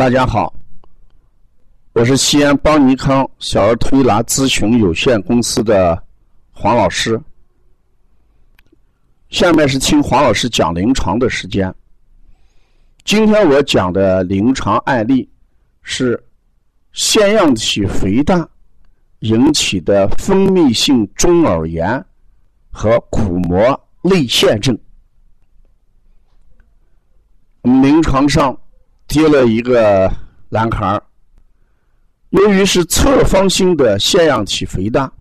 大家好，我是西安邦尼康小儿推拿咨询有限公司的黄老师。下面是听黄老师讲临床的时间。今天我讲的临床案例是腺样体肥大引起的分泌性中耳炎和鼓膜内陷症。临床上。接了一个男孩由于是侧方性的腺样体肥大，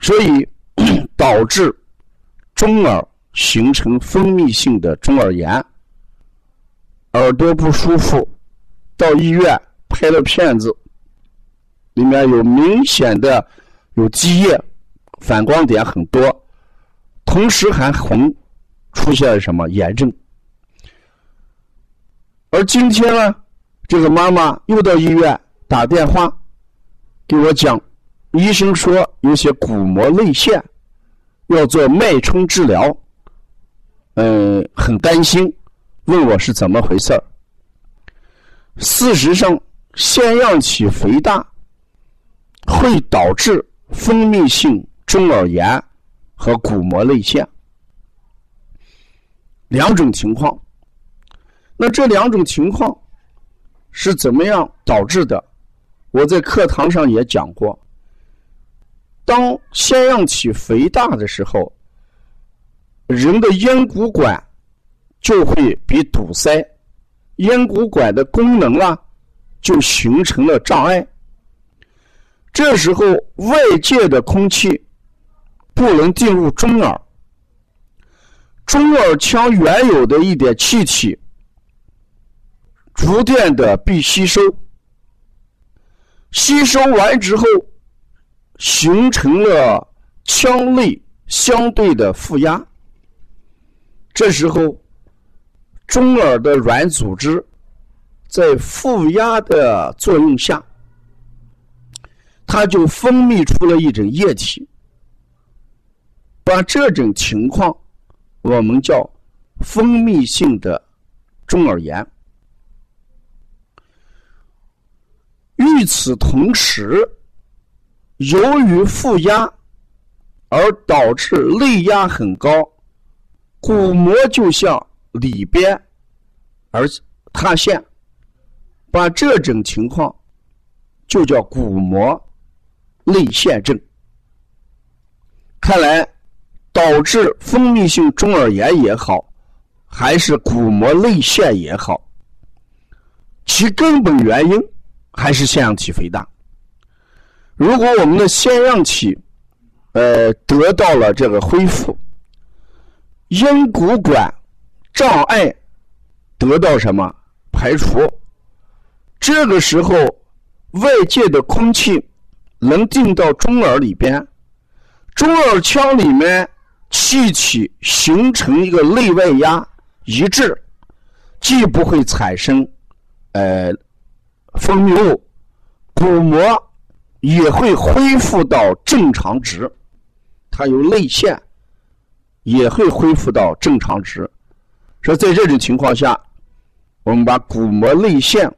所以 导致中耳形成分泌性的中耳炎，耳朵不舒服，到医院拍了片子，里面有明显的有积液，反光点很多，同时还红，出现了什么炎症？而今天呢，这个妈妈又到医院打电话给我讲，医生说有些鼓膜内陷，要做脉冲治疗。嗯，很担心，问我是怎么回事事实上，腺样体肥大会导致分泌性中耳炎和鼓膜内陷两种情况。那这两种情况是怎么样导致的？我在课堂上也讲过。当腺样体肥大的时候，人的咽鼓管就会被堵塞，咽鼓管的功能啊就形成了障碍。这时候外界的空气不能进入中耳，中耳腔原有的一点气体。逐渐的被吸收，吸收完之后，形成了腔内相对的负压。这时候，中耳的软组织在负压的作用下，它就分泌出了一种液体。把这种情况，我们叫分泌性的中耳炎。与此同时，由于负压而导致内压很高，鼓膜就向里边而塌陷，把这种情况就叫鼓膜内陷症。看来，导致分泌性中耳炎也好，还是鼓膜内陷也好，其根本原因。还是腺样体肥大。如果我们的腺样体，呃，得到了这个恢复，咽鼓管障碍得到什么排除，这个时候外界的空气能进到中耳里边，中耳腔里面气体形成一个内外压一致，既不会产生，呃。分泌物，鼓膜也会恢复到正常值，它有泪腺，也会恢复到正常值。说在这种情况下，我们把鼓膜泪腺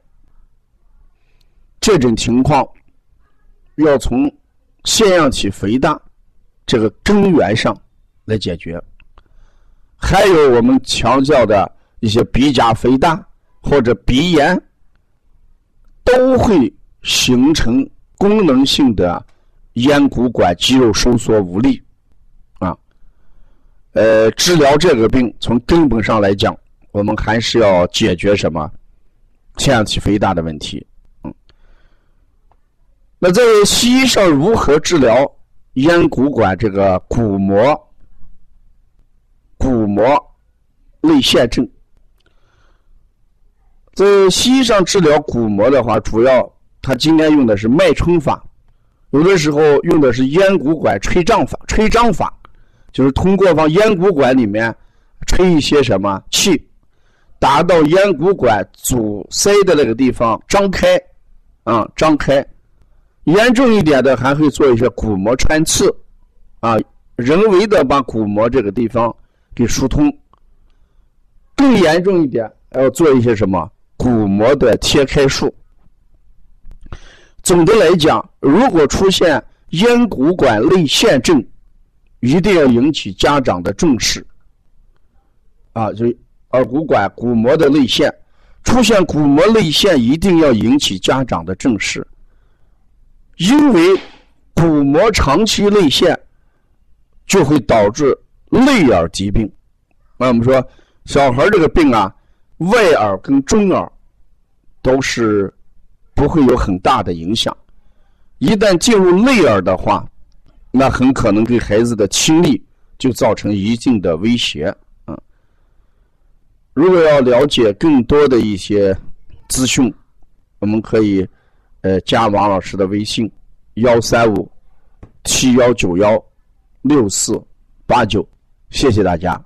这种情况，要从腺样体肥大这个根源上来解决。还有我们强调的一些鼻甲肥大或者鼻炎。都会形成功能性的咽鼓管肌肉收缩无力，啊，呃，治疗这个病从根本上来讲，我们还是要解决什么腺样体肥大的问题，嗯。那在西医上如何治疗咽鼓管这个鼓膜鼓膜内陷症？在西医上治疗鼓膜的话，主要他今天用的是脉冲法，有的时候用的是咽鼓管吹胀法。吹胀法就是通过往咽鼓管里面吹一些什么气，达到咽鼓管阻塞的那个地方张开，啊，张开。严重一点的还会做一些鼓膜穿刺，啊，人为的把鼓膜这个地方给疏通。更严重一点，还要做一些什么？鼓膜的切开术。总的来讲，如果出现咽鼓管内陷症，一定要引起家长的重视。啊，就耳骨管鼓膜的内陷，出现鼓膜内陷，一定要引起家长的重视。因为鼓膜长期内陷，就会导致内耳疾病。那我们说，小孩这个病啊，外耳跟中耳都是。不会有很大的影响，一旦进入内耳的话，那很可能给孩子的听力就造成一定的威胁。嗯，如果要了解更多的一些资讯，我们可以呃加王老师的微信：幺三五七幺九幺六四八九，谢谢大家。